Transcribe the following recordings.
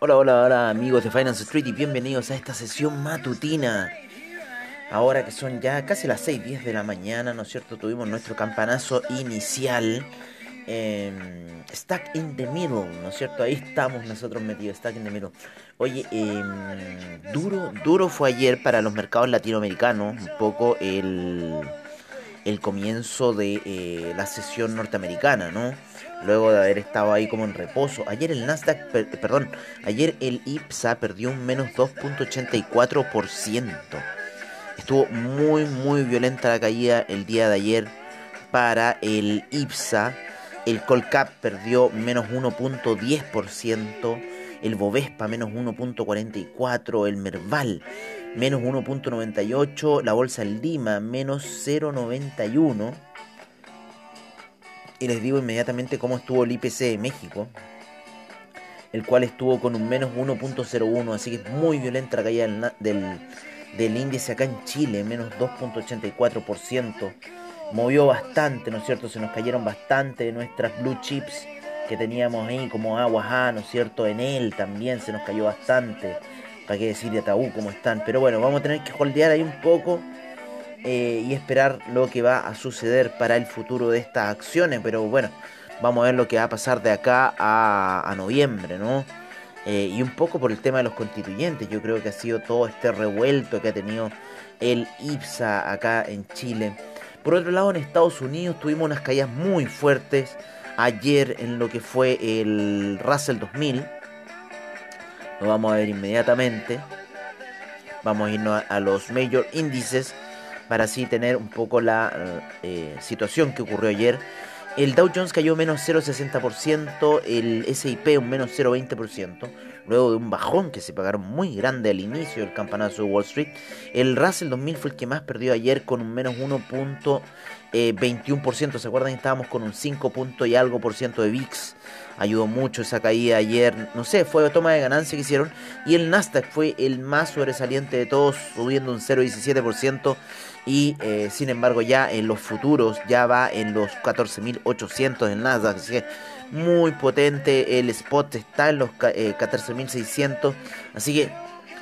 Hola, hola, hola amigos de Finance Street y bienvenidos a esta sesión matutina. Ahora que son ya casi las 6, 10 de la mañana, ¿no es cierto? Tuvimos nuestro campanazo inicial. Eh, stack in the middle, ¿no es cierto? Ahí estamos nosotros metidos, stack in the middle. Oye, eh, duro, duro fue ayer para los mercados latinoamericanos, un poco el, el comienzo de eh, la sesión norteamericana, ¿no? Luego de haber estado ahí como en reposo. Ayer el Nasdaq, per- perdón, ayer el IPSA perdió un menos 2.84%. Estuvo muy, muy violenta la caída el día de ayer para el IPSA. El Colcap perdió menos 1.10%. El Bovespa menos 1.44%. El Merval menos 1.98%. La Bolsa Lima menos 0.91%. Y les digo inmediatamente cómo estuvo el IPC de México. El cual estuvo con un menos 1.01. Así que es muy violenta la caída del, del, del índice acá en Chile. Menos 2.84%. Movió bastante, ¿no es cierto? Se nos cayeron bastante nuestras blue chips que teníamos ahí como aguas A, ¿no es cierto? En él también se nos cayó bastante. ¿Para qué decir de Ataú cómo están? Pero bueno, vamos a tener que holdear ahí un poco eh, y esperar lo que va a suceder para el futuro de estas acciones. Pero bueno, vamos a ver lo que va a pasar de acá a, a noviembre, ¿no? Eh, y un poco por el tema de los constituyentes. Yo creo que ha sido todo este revuelto que ha tenido el IPSA acá en Chile. Por otro lado, en Estados Unidos tuvimos unas caídas muy fuertes ayer en lo que fue el Russell 2000. Lo vamos a ver inmediatamente. Vamos a irnos a, los major índices para así tener un poco la eh, situación que ocurrió ayer. El Dow Jones cayó menos 0,60%, el SIP un menos 0,20%, luego de un bajón que se pagaron muy grande al inicio del campanazo de Wall Street. El Russell 2000 fue el que más perdió ayer con un menos 1.21%. ¿Se acuerdan? Estábamos con un 5 punto y algo por ciento de VIX. Ayudó mucho esa caída ayer. No sé, fue toma de ganancia que hicieron. Y el Nasdaq fue el más sobresaliente de todos, subiendo un 0,17%. Y eh, sin embargo, ya en los futuros ya va en los 14.800 el Nasdaq. Así que muy potente. El spot está en los eh, 14.600. Así que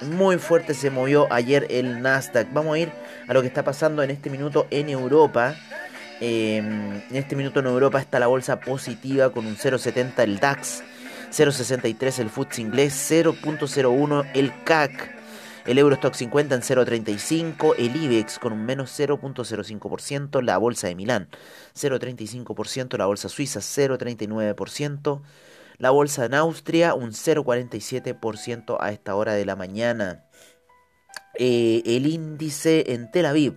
muy fuerte se movió ayer el Nasdaq. Vamos a ir a lo que está pasando en este minuto en Europa. Eh, en este minuto en Europa está la bolsa positiva con un 0,70 el DAX, 0,63 el FTSE inglés, 0,01 el CAC, el Eurostock 50 en 0,35, el IBEX con un menos 0,05%, la bolsa de Milán 0,35%, la bolsa suiza 0,39%, la bolsa en Austria un 0,47% a esta hora de la mañana. Eh, el índice en Tel Aviv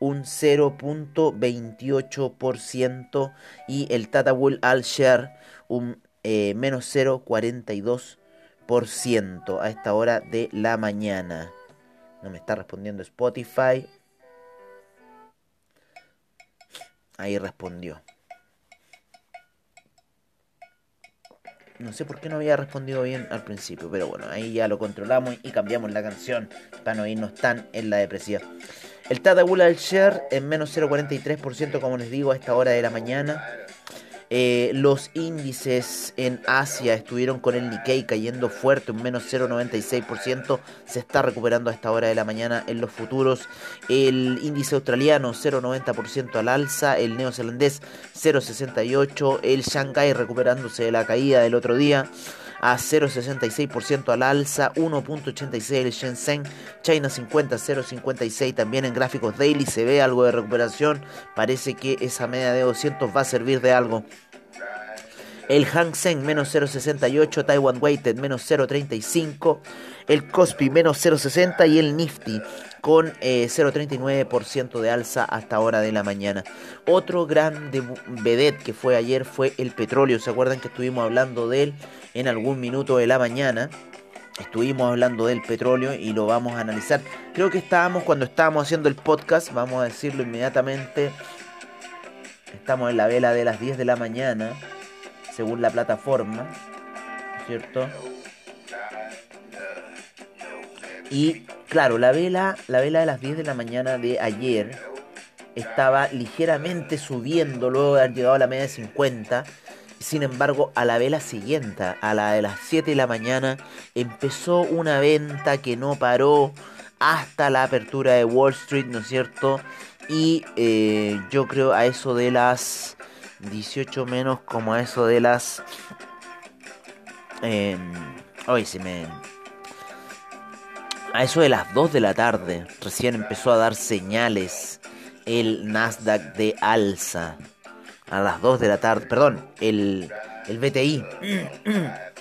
un 0.28% y el Tatabull Al Share un eh, menos 0.42% a esta hora de la mañana. No me está respondiendo Spotify. Ahí respondió. No sé por qué no había respondido bien al principio, pero bueno, ahí ya lo controlamos y cambiamos la canción para no irnos tan en la depresiva. El Tadabul al share en menos 0,43%, como les digo, a esta hora de la mañana. Eh, los índices en Asia estuvieron con el Nikkei cayendo fuerte, un menos 0,96%. Se está recuperando a esta hora de la mañana en los futuros. El índice australiano 0,90% al alza. El neozelandés 0,68%. El Shanghai recuperándose de la caída del otro día a 0,66% al alza, 1.86 el Shenzhen, China 50, 0.56 también en gráficos daily se ve algo de recuperación, parece que esa media de 200 va a servir de algo. El Hang Seng menos 0.68, Taiwan Weighted menos 0.35, el Kospi menos 0.60 y el Nifty con eh, 0.39% de alza hasta hora de la mañana. Otro gran vedette que fue ayer fue el petróleo. ¿Se acuerdan que estuvimos hablando de él en algún minuto de la mañana? Estuvimos hablando del petróleo y lo vamos a analizar. Creo que estábamos cuando estábamos haciendo el podcast, vamos a decirlo inmediatamente. Estamos en la vela de las 10 de la mañana, según la plataforma, ¿cierto? Y claro, la vela, la vela de las 10 de la mañana de ayer estaba ligeramente subiendo luego de haber llegado a la media de 50. Sin embargo, a la vela siguiente, a la de las 7 de la mañana, empezó una venta que no paró hasta la apertura de Wall Street, ¿no es cierto? Y eh, yo creo a eso de las 18 menos, como a eso de las... Eh, hoy se me... A eso de las 2 de la tarde, recién empezó a dar señales el Nasdaq de alza. A las 2 de la tarde, perdón, el, el BTI.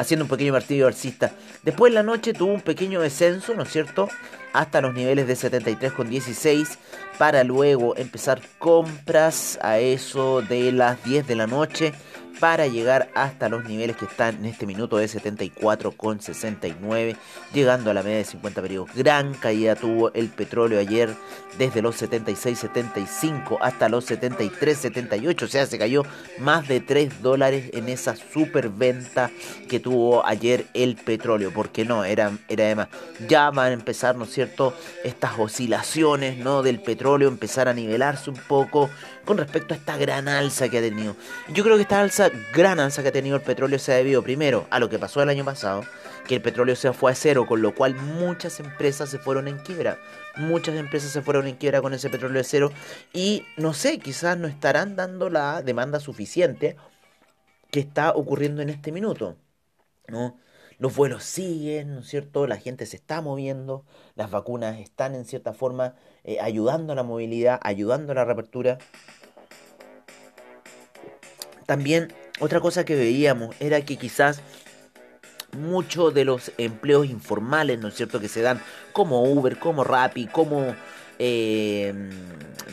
Haciendo un pequeño partido alcista. Después en la noche tuvo un pequeño descenso, ¿no es cierto? Hasta los niveles de 73,16 para luego empezar compras a eso de las 10 de la noche para llegar hasta los niveles que están en este minuto de 74,69, llegando a la media de 50 periodos. Gran caída tuvo el petróleo ayer desde los 76,75 hasta los 73,78, o sea, se cayó más de 3 dólares en esa super venta que tuvo ayer el petróleo, porque no, era, era además, ya van a empezar, ¿no es cierto?, estas oscilaciones, ¿no?, del petróleo, empezar a nivelarse un poco con respecto a esta gran alza que ha tenido. Yo creo que esta alza, gran alza que ha tenido el petróleo se ha debido primero a lo que pasó el año pasado, que el petróleo se fue a cero, con lo cual muchas empresas se fueron en quiebra. Muchas empresas se fueron en quiebra con ese petróleo de cero y no sé, quizás no estarán dando la demanda suficiente que está ocurriendo en este minuto. ¿no? Los vuelos siguen, ¿no es cierto? La gente se está moviendo, las vacunas están en cierta forma eh, ayudando a la movilidad, ayudando a la reapertura. También otra cosa que veíamos era que quizás muchos de los empleos informales, ¿no es cierto?, que se dan como Uber, como Rappi, como, eh,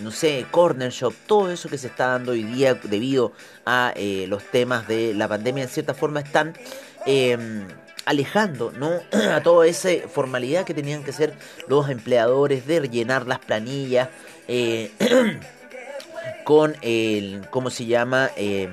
no sé, Corner Shop, todo eso que se está dando hoy día debido a eh, los temas de la pandemia, en cierta forma están alejando ¿no? a toda esa formalidad que tenían que ser los empleadores de rellenar las planillas eh, con el, ¿cómo se llama? Em,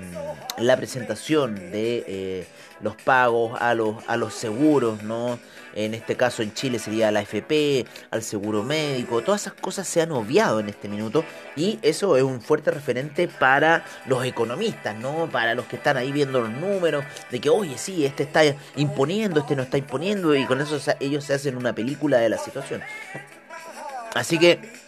la presentación de eh, los pagos a los, a los seguros, ¿no? en este caso en Chile sería la AFP, al seguro médico, todas esas cosas se han obviado en este minuto y eso es un fuerte referente para los economistas, ¿no? Para los que están ahí viendo los números, de que, oye, sí, este está imponiendo, este no está imponiendo y con eso ellos se hacen una película de la situación. Así que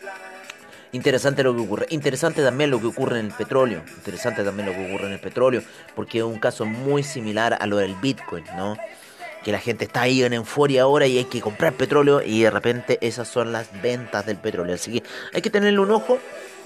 interesante lo que ocurre. Interesante también lo que ocurre en el petróleo. Interesante también lo que ocurre en el petróleo, porque es un caso muy similar a lo del Bitcoin, ¿no? que la gente está ahí en euforia ahora y hay que comprar petróleo y de repente esas son las ventas del petróleo. Así que hay que tenerle un ojo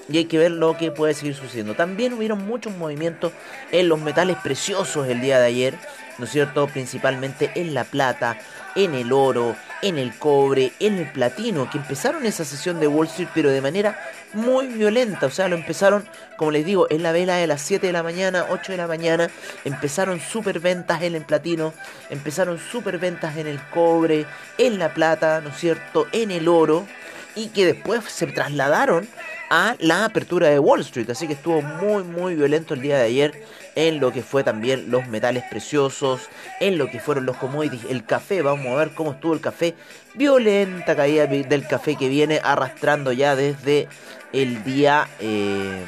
y hay que ver lo que puede seguir sucediendo. También hubieron muchos movimientos en los metales preciosos el día de ayer, ¿no es cierto? Principalmente en la plata, en el oro, en el cobre, en el platino, que empezaron esa sesión de Wall Street, pero de manera muy violenta. O sea, lo empezaron, como les digo, en la vela de las 7 de la mañana, 8 de la mañana. Empezaron super ventas en el platino, empezaron super ventas en el cobre, en la plata, ¿no es cierto? En el oro, y que después se trasladaron a la apertura de Wall Street. Así que estuvo muy, muy violento el día de ayer en lo que fue también los metales preciosos, en lo que fueron los commodities, el café, vamos a ver cómo estuvo el café, violenta caída del café que viene arrastrando ya desde el día, eh,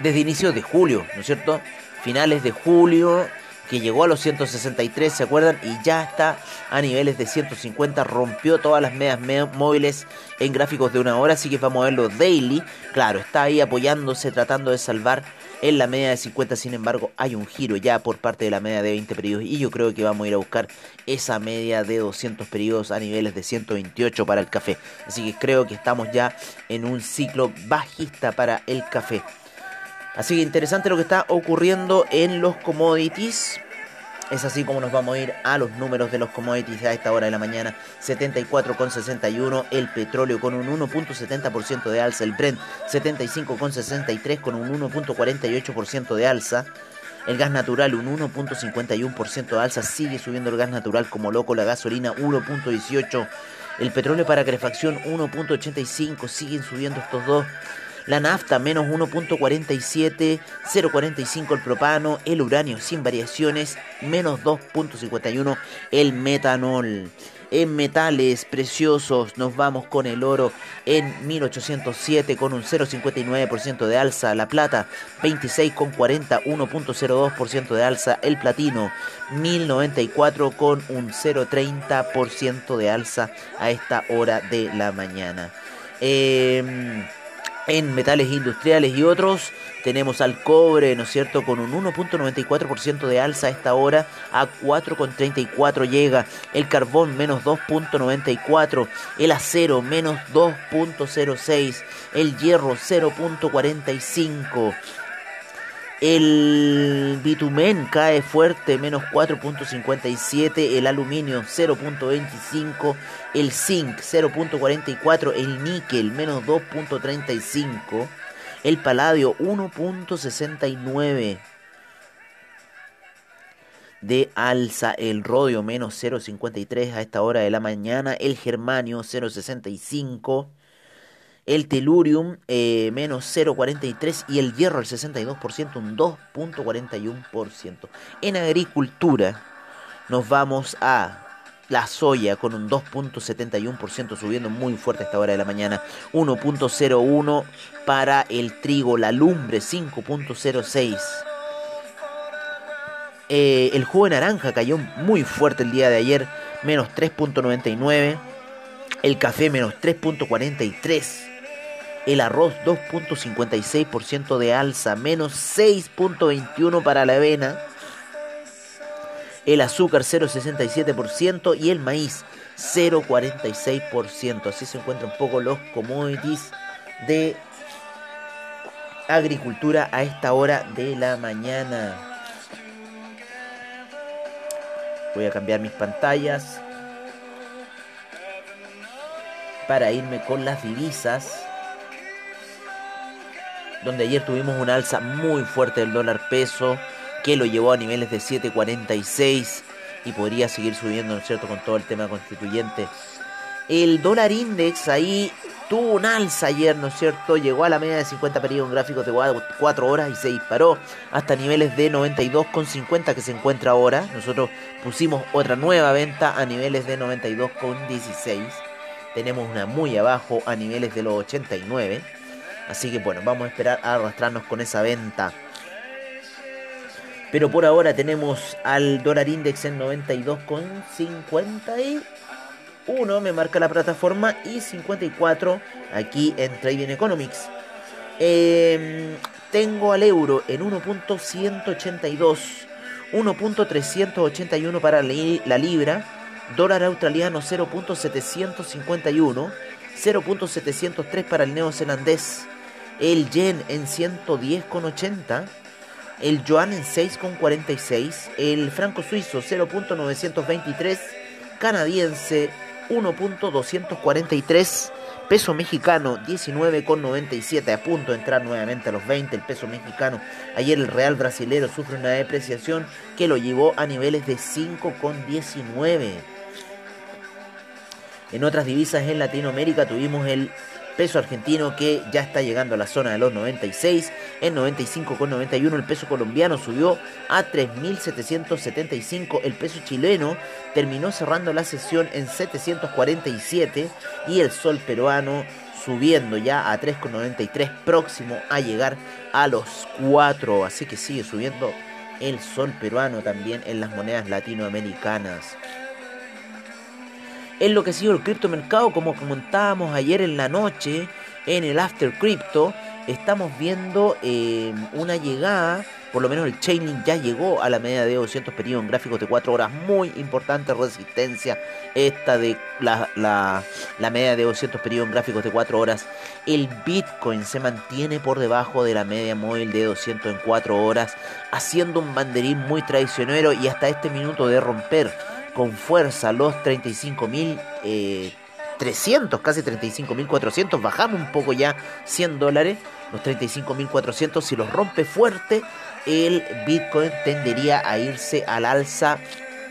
desde inicios de julio, ¿no es cierto? Finales de julio, que llegó a los 163, ¿se acuerdan? Y ya está a niveles de 150, rompió todas las medias móviles en gráficos de una hora, así que vamos a verlo daily. Claro, está ahí apoyándose, tratando de salvar en la media de 50, sin embargo, hay un giro ya por parte de la media de 20 periodos y yo creo que vamos a ir a buscar esa media de 200 periodos a niveles de 128 para el café. Así que creo que estamos ya en un ciclo bajista para el café. Así que interesante lo que está ocurriendo en los commodities. Es así como nos vamos a ir a los números de los commodities a esta hora de la mañana. 74,61 el petróleo con un 1.70% de alza. El Brent 75,63 con un 1.48% de alza. El gas natural un 1.51% de alza. Sigue subiendo el gas natural como loco. La gasolina 1.18. El petróleo para calefacción 1.85. Siguen subiendo estos dos. La nafta menos 1.47, 0.45 el propano, el uranio sin variaciones, menos 2.51 el metanol. En metales preciosos nos vamos con el oro en 1807 con un 0,59% de alza. La plata 26,40, 1,02% de alza. El platino 1094 con un 0,30% de alza a esta hora de la mañana. Em, en metales industriales y otros tenemos al cobre, ¿no es cierto?, con un 1.94% de alza a esta hora, a 4.34 llega. El carbón menos 2.94, el acero menos 2.06, el hierro 0.45. El bitumen cae fuerte, menos 4.57, el aluminio 0.25, el zinc 0.44, el níquel menos 2.35, el paladio 1.69 de alza, el rodio menos 0.53 a esta hora de la mañana, el germanio 0.65 el telurium eh, menos 0,43 y el hierro el 62%, un 2,41%. En agricultura nos vamos a la soya con un 2.71% subiendo muy fuerte a esta hora de la mañana, 1.01 para el trigo, la lumbre 5.06. Eh, el jugo de naranja cayó muy fuerte el día de ayer, menos 3.99. El café menos 3.43 el arroz 2.56% de alza, menos 6.21 para la avena, el azúcar 0.67% y el maíz 0.46%. Así se encuentran un poco los commodities de agricultura a esta hora de la mañana. Voy a cambiar mis pantallas para irme con las divisas donde ayer tuvimos una alza muy fuerte del dólar peso, que lo llevó a niveles de 7.46 y podría seguir subiendo, ¿no es cierto?, con todo el tema constituyente. El dólar index ahí tuvo un alza ayer, ¿no es cierto? Llegó a la media de 50 periodos gráficos de 4 horas y se disparó hasta niveles de 92,50 que se encuentra ahora. Nosotros pusimos otra nueva venta a niveles de 92,16. Tenemos una muy abajo a niveles de los 89. Así que bueno, vamos a esperar a arrastrarnos con esa venta. Pero por ahora tenemos al dólar index en 92,51. Me marca la plataforma. Y 54 aquí en Trading Economics. Em, tengo al euro en 1.182. 1.381 para la libra. Dólar australiano 0.751. 0.703 para el neozelandés el yen en 110,80, el yuan en 6,46, el franco suizo 0.923, canadiense 1.243, peso mexicano 19,97, a punto de entrar nuevamente a los 20 el peso mexicano. Ayer el real brasilero sufre una depreciación que lo llevó a niveles de 5,19. En otras divisas en Latinoamérica tuvimos el peso argentino que ya está llegando a la zona de los 96, en 95,91 el peso colombiano subió a 3.775, el peso chileno. Terminó cerrando la sesión en 747 y el sol peruano subiendo ya a 3,93 próximo a llegar a los 4, así que sigue subiendo el sol peruano también en las monedas latinoamericanas es lo que ha sido el criptomercado, como comentábamos ayer en la noche en el After Crypto. Estamos viendo eh, una llegada, por lo menos el Chainlink ya llegó a la media de 200 periodos en gráficos de 4 horas. Muy importante resistencia esta de la, la, media de 200 periodos en gráficos de 4 horas. El Bitcoin se mantiene por debajo de la media móvil de 200 en 4 horas, haciendo un banderín muy traicionero y hasta este minuto de romper con fuerza los 35.300, eh, casi 35.400, bajamos un poco ya 100 dólares, los 35.400, si los rompe fuerte, el Bitcoin tendería a irse al alza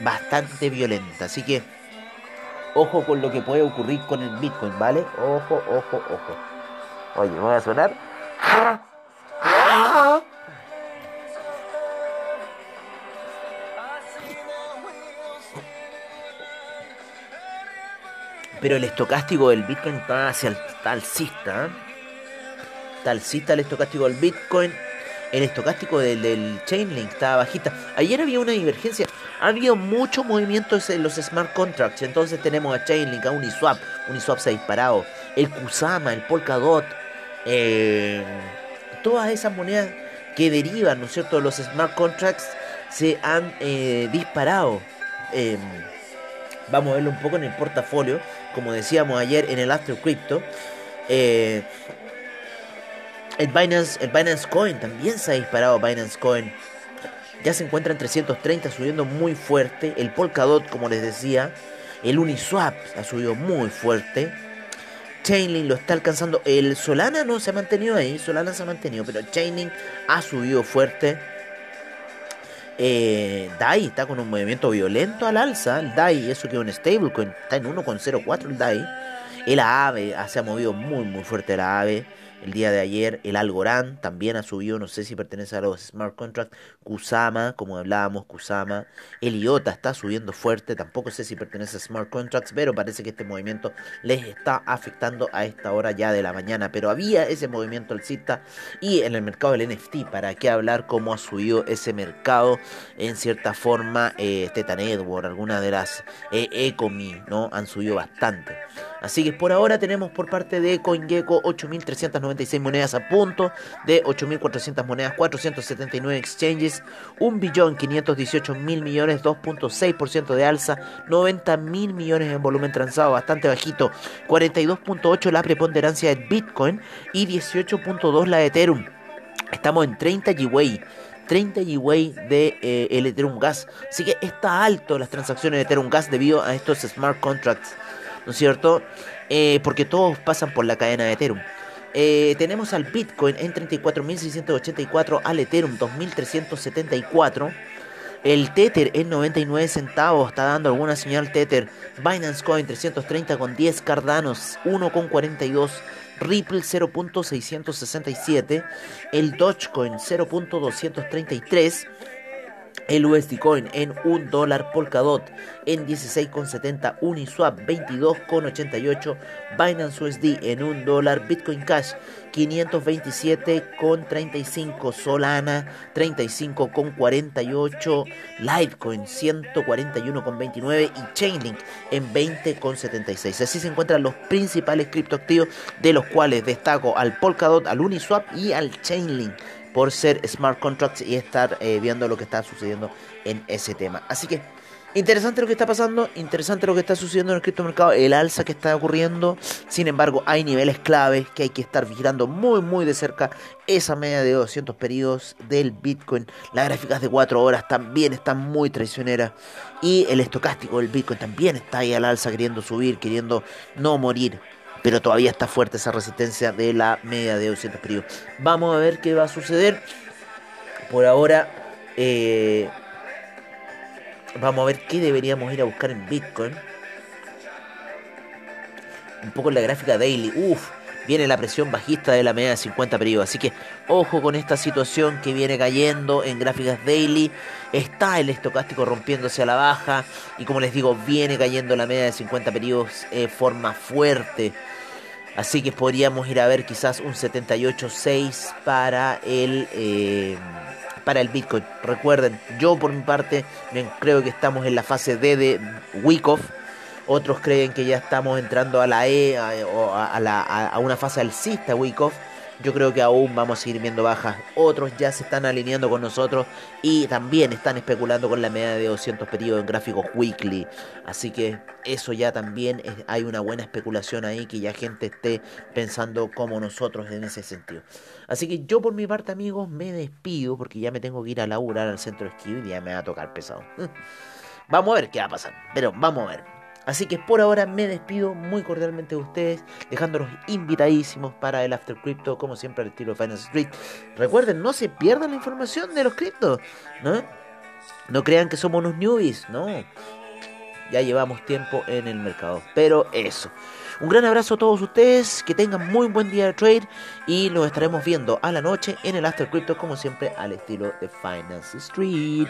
bastante violenta. Así que ojo con lo que puede ocurrir con el Bitcoin, ¿vale? Ojo, ojo, ojo. Oye, me voy a sonar. Pero el estocástico del Bitcoin está hacia el alcista. ¿eh? Alcista el estocástico del Bitcoin. El estocástico del, del Chainlink está bajista. Ayer había una divergencia. Ha habido mucho movimiento en los smart contracts. Entonces tenemos a Chainlink, a Uniswap. Uniswap se ha disparado. El Kusama, el Polkadot. Eh, todas esas monedas que derivan, ¿no es cierto?, de los smart contracts se han eh, disparado. Em, vamos a verlo un poco en el portafolio, como decíamos ayer en el After Crypto. Eh, el Binance, el Binance Coin también se ha disparado. Binance Coin ya se encuentra en 330, subiendo muy fuerte. El Polkadot, como les decía, el Uniswap ha subido muy fuerte. Chainlink lo está alcanzando. El Solana no se ha mantenido ahí, Solana se ha mantenido, pero Chainlink ha subido fuerte. Eh, DAI está con un movimiento violento al alza. El DAI, eso que es un stablecoin, está en 1,04 el DAI. El AVE se ha movido muy, muy fuerte la AVE el día de ayer. El Algorand también ha subido, no sé si pertenece a los smart contracts. Kusama, como hablábamos, Kusama. El IOTA está subiendo fuerte, tampoco sé si pertenece a smart contracts, pero parece que este movimiento les está afectando a esta hora ya de la mañana. Pero había ese movimiento alcista y en el mercado del NFT, ¿para qué hablar cómo ha subido ese mercado? En cierta forma, eh, Teta Network, algunas de las eh, Ecomi, ¿no? Han subido bastante. Así que por ahora tenemos por parte de CoinGecko 8.396 monedas a punto, de 8.400 monedas, 479 exchanges, 1.518.000 millones, 2.6% de alza, 90.000 millones en volumen transado, bastante bajito, 42.8 la preponderancia de Bitcoin y 18.2 la de Ethereum. Estamos en 30 GWay. 30 GWay de eh, el Ethereum Gas. Así que está alto las transacciones de Ethereum Gas debido a estos smart contracts. ¿no es cierto? Eh, porque todos pasan por la cadena de Ethereum. Eh, tenemos al Bitcoin en 34.684, al Ethereum 2.374. El Tether en 99 centavos, está dando alguna señal Tether. Binance Coin 330 con 10, Cardanos 1 con 42, Ripple 0.667, el Dogecoin 0.233 el USD Coin en 1 dólar, Polkadot en 16,70, Uniswap 22,88, Binance USD en 1 dólar, Bitcoin Cash 527,35, Solana 35,48, Litecoin 141,29 y Chainlink en 20,76. Así se encuentran los principales criptoactivos de los cuales destaco al Polkadot, al Uniswap y al Chainlink por ser smart contracts y estar eh, viendo lo que está sucediendo en ese tema. Así que interesante lo que está pasando, interesante lo que está sucediendo en el criptomercado, el alza que está ocurriendo. Sin embargo, hay niveles claves que hay que estar vigilando muy, muy de cerca. Esa media de 200 periodos del Bitcoin, las gráficas de 4 horas también están muy traicioneras. Y el estocástico del Bitcoin también está ahí al alza, queriendo subir, queriendo no morir pero todavía está fuerte esa resistencia de la media de 200 periodos. Vamos a ver qué va a suceder. Por ahora, eh, vamos a ver qué deberíamos ir a buscar en Bitcoin. Un poco en la gráfica daily. Uf, viene la presión bajista de la media de 50 periodos. Así que ojo con esta situación que viene cayendo en gráficas daily. Está el estocástico rompiéndose a la baja. Y como les digo, viene cayendo la media de 50 periodos de forma fuerte. Así que podríamos ir a ver quizás un 78.6 para el eh, para el Bitcoin. Recuerden, yo por mi parte creo que estamos en la fase D de Wyckoff. Otros creen que ya estamos entrando a la E o a, la, a, una fase alcista Wyckoff. Yo creo que aún vamos a seguir viendo bajas. Otros ya se están alineando con nosotros y también están especulando con la media de 200 periodos en gráficos weekly. Así que eso ya también hay una buena especulación ahí que ya gente esté pensando como nosotros en ese sentido. Así que yo por mi parte amigos me despido porque ya me tengo que ir a laburar al centro de esquí y ya me va a tocar pesado. vamos a ver qué va a pasar. Pero vamos a ver. Así que por ahora me despido muy cordialmente de ustedes, dejándolos invitadísimos para el After Crypto, como siempre al estilo de Finance Street. Recuerden, no se pierdan la información de los criptos, ¿no? No crean que somos unos newbies, no. Ya llevamos tiempo en el mercado. Pero eso. Un gran abrazo a todos ustedes, que tengan muy buen día de trade y nos estaremos viendo a la noche en el After Crypto, como siempre, al estilo de Finance Street.